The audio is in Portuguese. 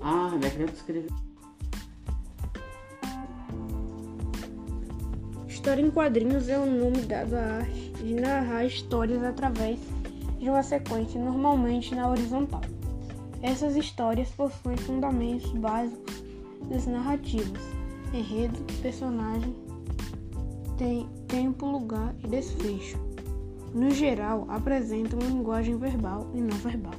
Ah, minha criança escreveu. História em quadrinhos é o nome dado à arte de narrar histórias através de uma sequência, normalmente na horizontal. Essas histórias possuem fundamentos básicos das narrativas: enredo, personagem, tem tempo, lugar e desfecho. No geral, apresentam uma linguagem verbal e não verbal.